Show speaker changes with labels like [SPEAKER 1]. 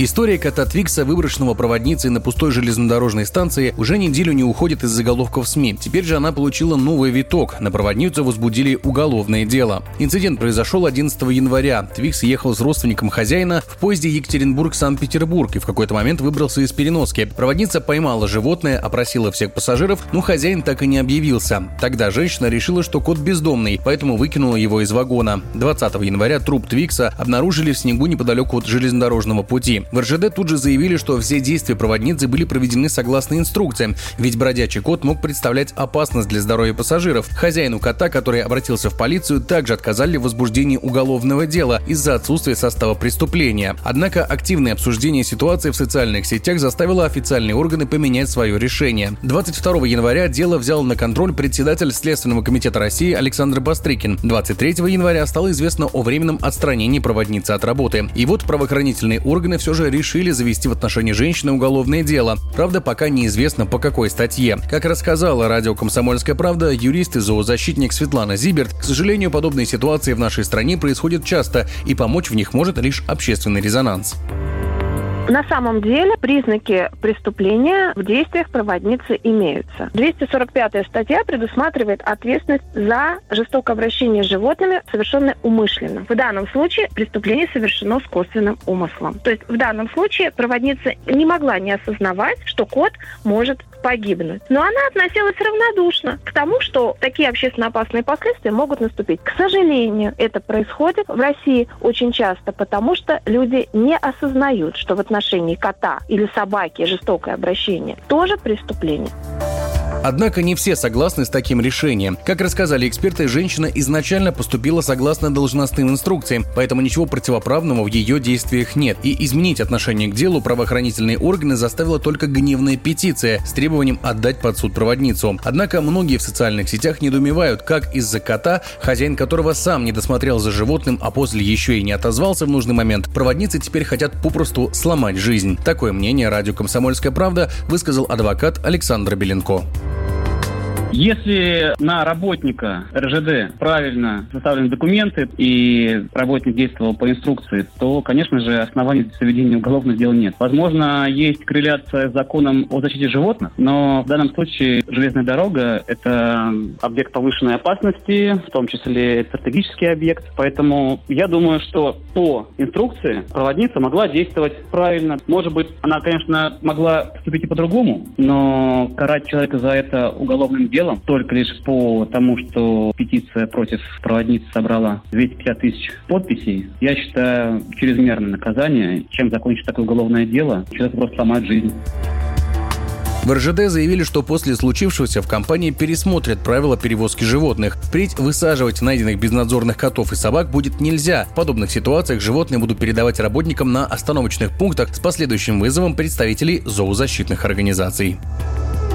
[SPEAKER 1] История кота Твикса, выброшенного проводницей на пустой железнодорожной станции, уже неделю не уходит из заголовков СМИ. Теперь же она получила новый виток. На проводницу возбудили уголовное дело. Инцидент произошел 11 января. Твикс ехал с родственником хозяина в поезде Екатеринбург-Санкт-Петербург и в какой-то момент выбрался из переноски. Проводница поймала животное, опросила всех пассажиров, но хозяин так и не объявился. Тогда женщина решила, что кот бездомный, поэтому выкинула его из вагона. 20 января труп Твикса обнаружили в снегу неподалеку от железнодорожного пути. В РЖД тут же заявили, что все действия проводницы были проведены согласно инструкциям, ведь бродячий кот мог представлять опасность для здоровья пассажиров. Хозяину кота, который обратился в полицию, также отказали в возбуждении уголовного дела из-за отсутствия состава преступления. Однако активное обсуждение ситуации в социальных сетях заставило официальные органы поменять свое решение. 22 января дело взял на контроль председатель Следственного комитета России Александр Бастрыкин. 23 января стало известно о временном отстранении проводницы от работы. И вот правоохранительные органы все же решили завести в отношении женщины уголовное дело. Правда, пока неизвестно по какой статье. Как рассказала радио «Комсомольская правда», юрист и зоозащитник Светлана Зиберт, к сожалению, подобные ситуации в нашей стране происходят часто, и помочь в них может лишь общественный резонанс.
[SPEAKER 2] На самом деле признаки преступления в действиях проводницы имеются. 245 статья предусматривает ответственность за жестокое обращение с животными, совершенное умышленно. В данном случае преступление совершено с косвенным умыслом. То есть в данном случае проводница не могла не осознавать, что кот может погибнуть. Но она относилась равнодушно к тому, что такие общественно опасные последствия могут наступить. К сожалению, это происходит в России очень часто, потому что люди не осознают, что в отношении кота или собаки жестокое обращение тоже преступление.
[SPEAKER 1] Однако не все согласны с таким решением. Как рассказали эксперты, женщина изначально поступила согласно должностным инструкциям, поэтому ничего противоправного в ее действиях нет. И изменить отношение к делу правоохранительные органы заставила только гневная петиция с требованием отдать под суд проводницу. Однако многие в социальных сетях недоумевают, как из-за кота, хозяин которого сам не досмотрел за животным, а после еще и не отозвался в нужный момент, проводницы теперь хотят попросту сломать жизнь. Такое мнение радио «Комсомольская правда» высказал адвокат Александр Беленко.
[SPEAKER 3] Если на работника РЖД правильно составлены документы и работник действовал по инструкции, то, конечно же, оснований для заведения уголовного дела нет. Возможно, есть корреляция с законом о защите животных, но в данном случае железная дорога – это объект повышенной опасности, в том числе стратегический объект. Поэтому я думаю, что по инструкции проводница могла действовать правильно. Может быть, она, конечно, могла поступить и по-другому, но карать человека за это уголовным делом делом только лишь по тому, что петиция против проводницы собрала 250 тысяч подписей, я считаю чрезмерное наказание. Чем закончить такое уголовное дело, человек просто сломает жизнь.
[SPEAKER 1] В РЖД заявили, что после случившегося в компании пересмотрят правила перевозки животных. Впредь высаживать найденных безнадзорных котов и собак будет нельзя. В подобных ситуациях животные будут передавать работникам на остановочных пунктах с последующим вызовом представителей зоозащитных организаций.